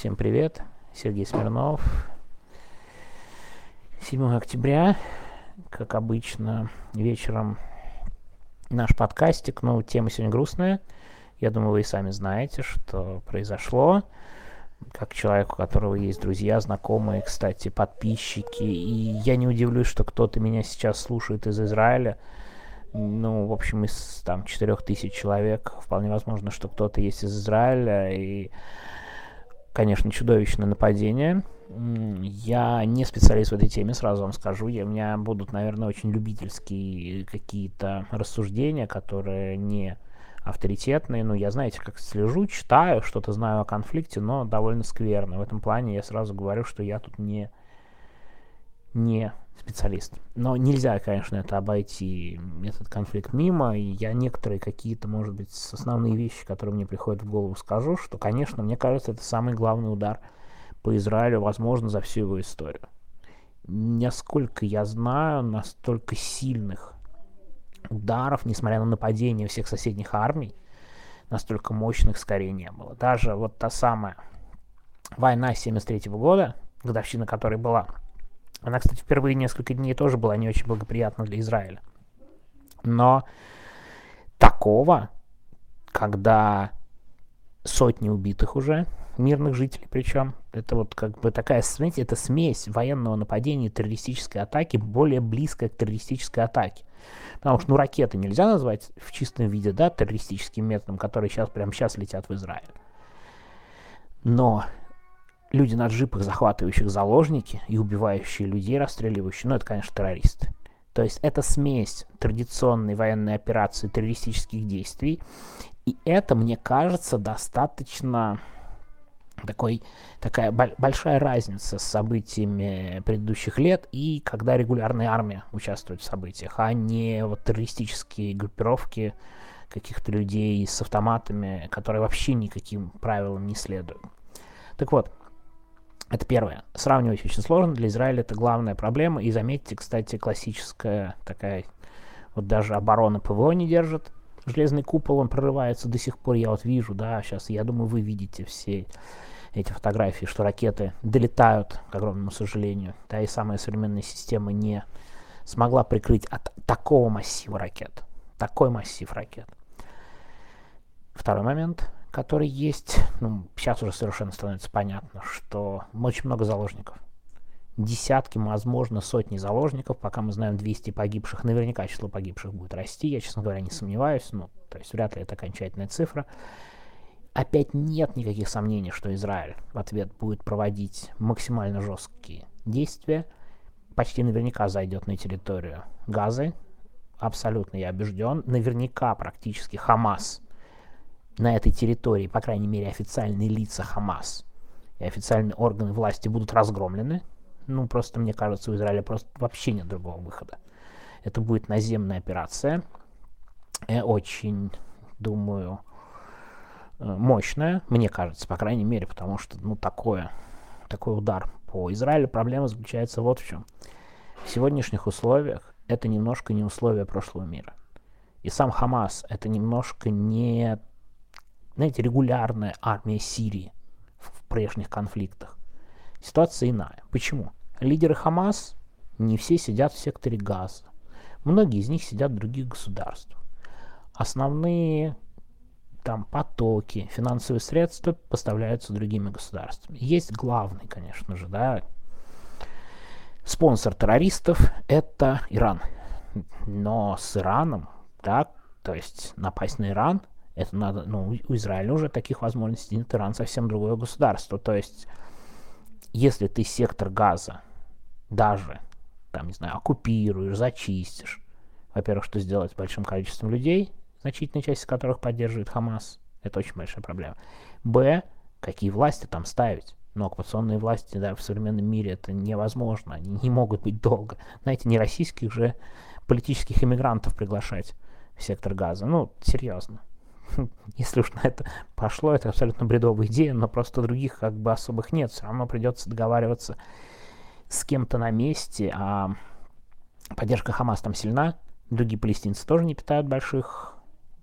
Всем привет, Сергей Смирнов. 7 октября, как обычно, вечером наш подкастик, но тема сегодня грустная. Я думаю, вы и сами знаете, что произошло. Как человек, у которого есть друзья, знакомые, кстати, подписчики. И я не удивлюсь, что кто-то меня сейчас слушает из Израиля. Ну, в общем, из там 4000 человек. Вполне возможно, что кто-то есть из Израиля. И конечно, чудовищное нападение. Я не специалист в этой теме, сразу вам скажу. Я, у меня будут, наверное, очень любительские какие-то рассуждения, которые не авторитетные. Ну, я, знаете, как слежу, читаю, что-то знаю о конфликте, но довольно скверно. В этом плане я сразу говорю, что я тут не, не специалист. Но нельзя, конечно, это обойти, этот конфликт мимо. И я некоторые какие-то, может быть, основные вещи, которые мне приходят в голову, скажу, что, конечно, мне кажется, это самый главный удар по Израилю, возможно, за всю его историю. Насколько я знаю, настолько сильных ударов, несмотря на нападение всех соседних армий, настолько мощных скорее не было. Даже вот та самая война 73 года, годовщина которой была, она, кстати, впервые несколько дней тоже была не очень благоприятна для Израиля. Но такого, когда сотни убитых уже, мирных жителей причем, это вот как бы такая, смотрите, это смесь военного нападения и террористической атаки, более близкая к террористической атаке. Потому что, ну, ракеты нельзя назвать в чистом виде, да, террористическим методом, которые сейчас, прямо сейчас летят в Израиль. Но люди на джипах, захватывающих заложники и убивающие людей, расстреливающие, ну, это, конечно, террористы. То есть это смесь традиционной военной операции террористических действий. И это, мне кажется, достаточно такой, такая большая разница с событиями предыдущих лет и когда регулярная армия участвует в событиях, а не вот террористические группировки каких-то людей с автоматами, которые вообще никаким правилам не следуют. Так вот, это первое. Сравнивать очень сложно. Для Израиля это главная проблема. И заметьте, кстати, классическая такая, вот даже оборона ПВО не держит. Железный купол, он прорывается до сих пор. Я вот вижу, да, сейчас, я думаю, вы видите все эти фотографии, что ракеты долетают, к огромному сожалению. Да, и самая современная система не смогла прикрыть от такого массива ракет. Такой массив ракет. Второй момент который есть, ну, сейчас уже совершенно становится понятно, что очень много заложников. Десятки, возможно, сотни заложников, пока мы знаем 200 погибших, наверняка число погибших будет расти, я, честно говоря, не сомневаюсь, ну, то есть вряд ли это окончательная цифра. Опять нет никаких сомнений, что Израиль в ответ будет проводить максимально жесткие действия, почти наверняка зайдет на территорию Газы, абсолютно я убежден, наверняка практически Хамас – на этой территории, по крайней мере, официальные лица Хамас и официальные органы власти будут разгромлены. Ну, просто, мне кажется, у Израиля просто вообще нет другого выхода. Это будет наземная операция. Я очень, думаю, э, мощная, мне кажется, по крайней мере, потому что, ну, такое, такой удар по Израилю. Проблема заключается вот в чем. В сегодняшних условиях это немножко не условия прошлого мира. И сам Хамас это немножко не знаете, регулярная армия Сирии в прежних конфликтах. Ситуация иная. Почему? Лидеры Хамас не все сидят в секторе Газа. Многие из них сидят в других государствах. Основные там потоки, финансовые средства поставляются другими государствами. Есть главный, конечно же, да, спонсор террористов – это Иран. Но с Ираном, да, то есть напасть на Иран это надо, ну, у Израиля уже таких возможностей нет, Иран совсем другое государство. То есть, если ты сектор газа даже, там, не знаю, оккупируешь, зачистишь, во-первых, что сделать с большим количеством людей, значительная часть из которых поддерживает Хамас, это очень большая проблема. Б, какие власти там ставить? Но оккупационные власти да, в современном мире это невозможно, они не могут быть долго. Знаете, не российских же политических иммигрантов приглашать в сектор газа. Ну, серьезно. если уж на это пошло, это абсолютно бредовая идея, но просто других как бы особых нет. Все равно придется договариваться с кем-то на месте, а поддержка Хамас там сильна, другие палестинцы тоже не питают больших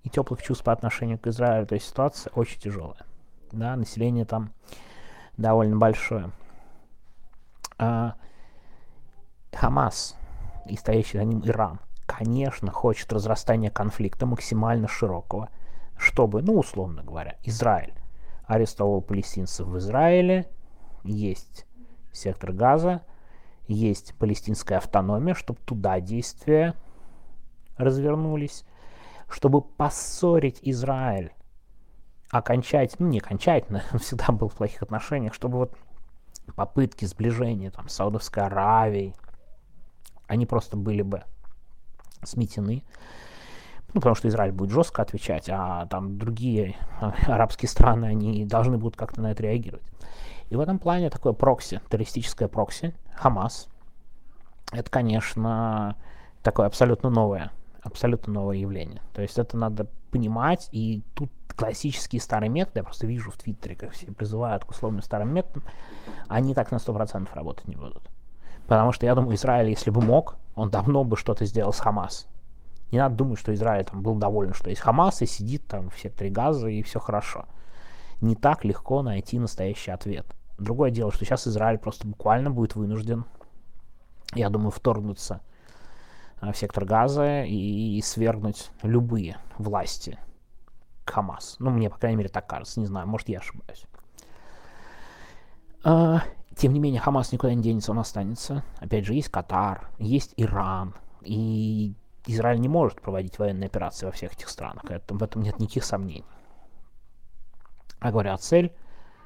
и теплых чувств по отношению к Израилю, то есть ситуация очень тяжелая. Да, население там довольно большое. А, Хамас и стоящий за ним Иран, конечно, хочет разрастания конфликта максимально широкого, чтобы, ну, условно говоря, Израиль арестовал палестинцев в Израиле, есть сектор Газа, есть палестинская автономия, чтобы туда действия развернулись, чтобы поссорить Израиль окончательно, ну не окончательно, всегда был в плохих отношениях, чтобы вот попытки сближения там, с Саудовской Аравией, они просто были бы сметены. Ну, потому что Израиль будет жестко отвечать, а там другие арабские страны, они должны будут как-то на это реагировать. И в этом плане такое прокси, террористическое прокси, Хамас, это, конечно, такое абсолютно новое, абсолютно новое явление. То есть это надо понимать, и тут классические старые методы, я просто вижу в Твиттере, как все призывают к условным старым методам, они так на 100% работать не будут. Потому что я думаю, Израиль, если бы мог, он давно бы что-то сделал с Хамас. Не надо думать, что Израиль там был доволен, что есть Хамас и сидит там в секторе газа и все хорошо. Не так легко найти настоящий ответ. Другое дело, что сейчас Израиль просто буквально будет вынужден, я думаю, вторгнуться а, в сектор газа и свергнуть любые власти Хамас. Ну, мне, по крайней мере, так кажется. Не знаю, может, я ошибаюсь. А, тем не менее, Хамас никуда не денется, он останется. Опять же, есть Катар, есть Иран. И Израиль не может проводить военные операции во всех этих странах. Это, в этом нет никаких сомнений. А говоря цель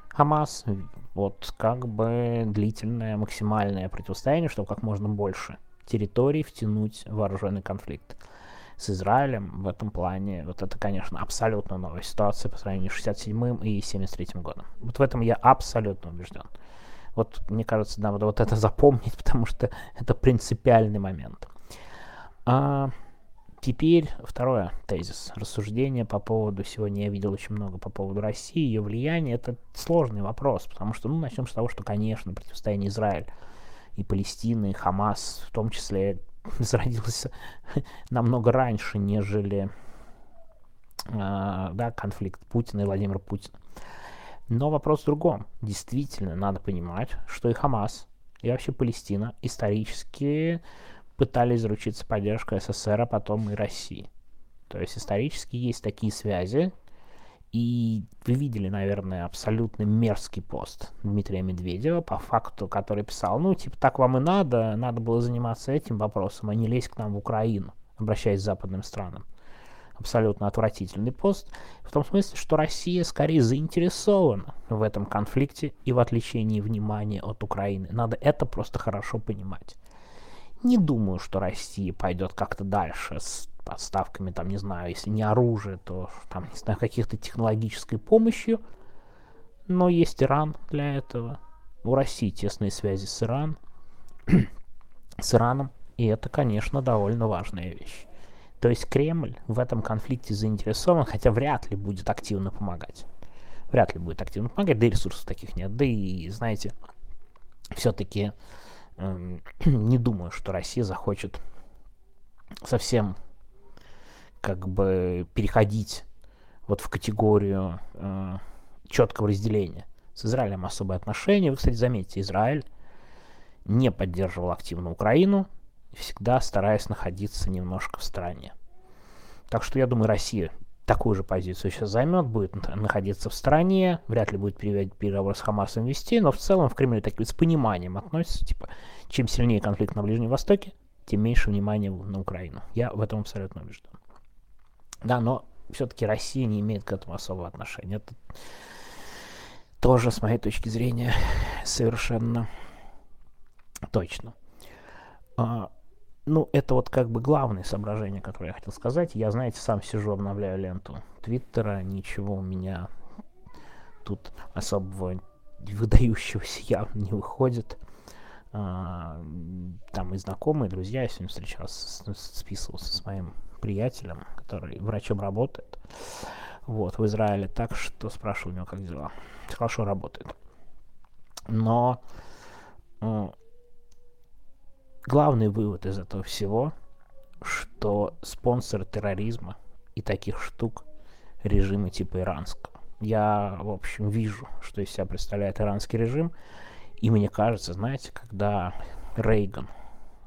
Хамас, вот как бы длительное максимальное противостояние, чтобы как можно больше территорий втянуть в вооруженный конфликт с Израилем в этом плане, вот это, конечно, абсолютно новая ситуация по сравнению с 67-м и 73-м годом. Вот в этом я абсолютно убежден. Вот, мне кажется, надо вот это запомнить, потому что это принципиальный момент. А теперь второе тезис. Рассуждение по поводу, сегодня я видел очень много по поводу России, ее влияния. Это сложный вопрос, потому что, ну, начнем с того, что, конечно, противостояние Израиль и Палестины, и Хамас, в том числе зародился намного раньше, нежели э, да, конфликт Путина и Владимира Путина. Но вопрос в другом. Действительно, надо понимать, что и Хамас, и вообще Палестина исторически пытались заручиться поддержкой СССР, а потом и России. То есть исторически есть такие связи, и вы видели, наверное, абсолютно мерзкий пост Дмитрия Медведева, по факту, который писал, ну, типа, так вам и надо, надо было заниматься этим вопросом, а не лезть к нам в Украину, обращаясь к западным странам. Абсолютно отвратительный пост, в том смысле, что Россия скорее заинтересована в этом конфликте и в отвлечении внимания от Украины. Надо это просто хорошо понимать. Не думаю, что Россия пойдет как-то дальше с подставками, там, не знаю, если не оружие, то, там, не знаю, каких-то технологической помощью. Но есть Иран для этого. У России тесные связи с Иран, с Ираном, и это, конечно, довольно важная вещь. То есть Кремль в этом конфликте заинтересован, хотя вряд ли будет активно помогать. Вряд ли будет активно помогать, да и ресурсов таких нет. Да и, знаете, все-таки не думаю, что Россия захочет совсем как бы переходить вот в категорию э, четкого разделения. С Израилем особые отношения. Вы, кстати, заметите, Израиль не поддерживал активно Украину, всегда стараясь находиться немножко в стороне. Так что я думаю, Россия такую же позицию сейчас займет, будет находиться в стране, вряд ли будет переговоры с Хамасом вести, но в целом в Кремле так с пониманием относятся, типа, чем сильнее конфликт на Ближнем Востоке, тем меньше внимания на Украину. Я в этом абсолютно убежден. Да, но все-таки Россия не имеет к этому особого отношения. Это тоже, с моей точки зрения, совершенно точно. А, ну, это вот как бы главное соображение, которое я хотел сказать. Я, знаете, сам сижу, обновляю ленту Твиттера, ничего у меня тут особого выдающегося явно не выходит. А, там и знакомые, и друзья, я сегодня встречался, списывался с моим приятелем, который врачом работает, вот, в Израиле, так что спрашивал у него, как дела. Что работает. Но главный вывод из этого всего, что спонсор терроризма и таких штук режимы типа иранского. я, в общем, вижу, что из себя представляет иранский режим. И мне кажется, знаете, когда Рейган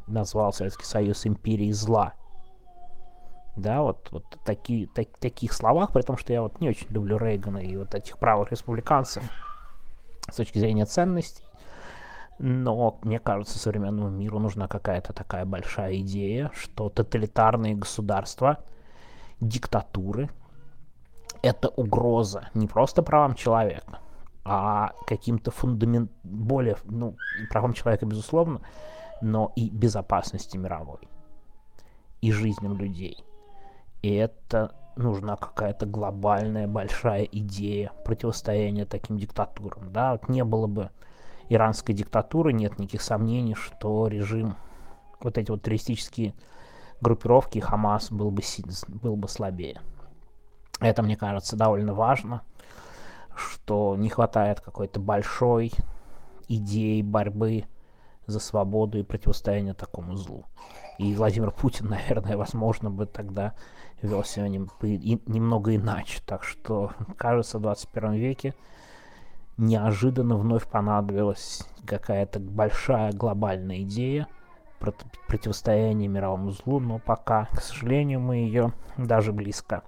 назвал Советский Союз империей зла, да, вот, вот такие, так, таких словах, при том, что я вот не очень люблю Рейгана и вот этих правых республиканцев с точки зрения ценностей, но мне кажется, современному миру нужна какая-то такая большая идея, что тоталитарные государства, диктатуры — это угроза не просто правам человека, а каким-то фундамент более, ну, правам человека, безусловно, но и безопасности мировой, и жизням людей. И это нужна какая-то глобальная большая идея противостояния таким диктатурам. Да, вот не было бы иранской диктатуры, нет никаких сомнений, что режим, вот эти вот террористические группировки, Хамас был бы, был бы слабее. Это, мне кажется, довольно важно, что не хватает какой-то большой идеи борьбы за свободу и противостояние такому злу. И Владимир Путин, наверное, возможно, бы тогда вел себя немного иначе. Так что, кажется, в 21 веке неожиданно вновь понадобилась какая-то большая глобальная идея противостояния мировому злу, но пока, к сожалению, мы ее даже близко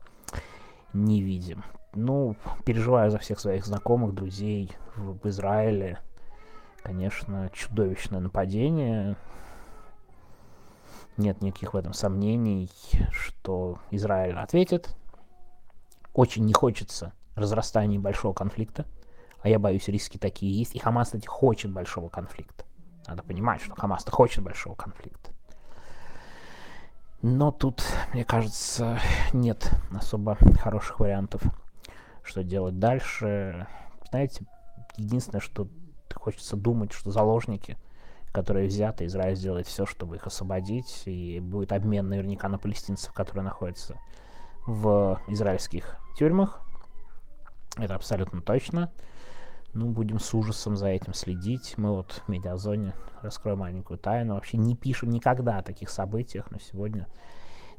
не видим. Ну, переживаю за всех своих знакомых, друзей в, Израиле. Конечно, чудовищное нападение. Нет никаких в этом сомнений, что Израиль ответит. Очень не хочется разрастания большого конфликта а я боюсь, риски такие есть. И Хамас, кстати, хочет большого конфликта. Надо понимать, что Хамас-то хочет большого конфликта. Но тут, мне кажется, нет особо хороших вариантов, что делать дальше. Знаете, единственное, что хочется думать, что заложники, которые взяты, Израиль сделает все, чтобы их освободить, и будет обмен наверняка на палестинцев, которые находятся в израильских тюрьмах. Это абсолютно точно. Ну, будем с ужасом за этим следить. Мы вот в медиазоне, раскроем маленькую тайну, вообще не пишем никогда о таких событиях, но сегодня,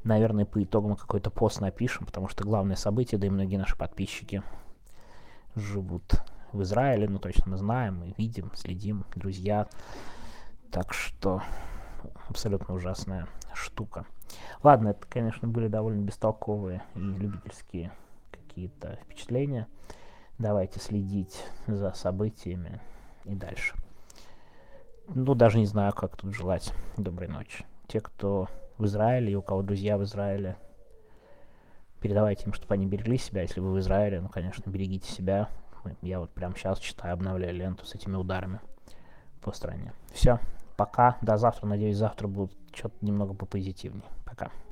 наверное, по итогам какой-то пост напишем, потому что главное событие, да и многие наши подписчики живут в Израиле, ну, точно мы знаем, мы видим, следим, друзья. Так что абсолютно ужасная штука. Ладно, это, конечно, были довольно бестолковые и любительские какие-то впечатления. Давайте следить за событиями и дальше. Ну, даже не знаю, как тут желать доброй ночи. Те, кто в Израиле и у кого друзья в Израиле, передавайте им, чтобы они берегли себя. Если вы в Израиле, ну, конечно, берегите себя. Я вот прямо сейчас читаю, обновляю ленту с этими ударами по стране. Все, пока, до завтра. Надеюсь, завтра будет что-то немного попозитивнее. Пока.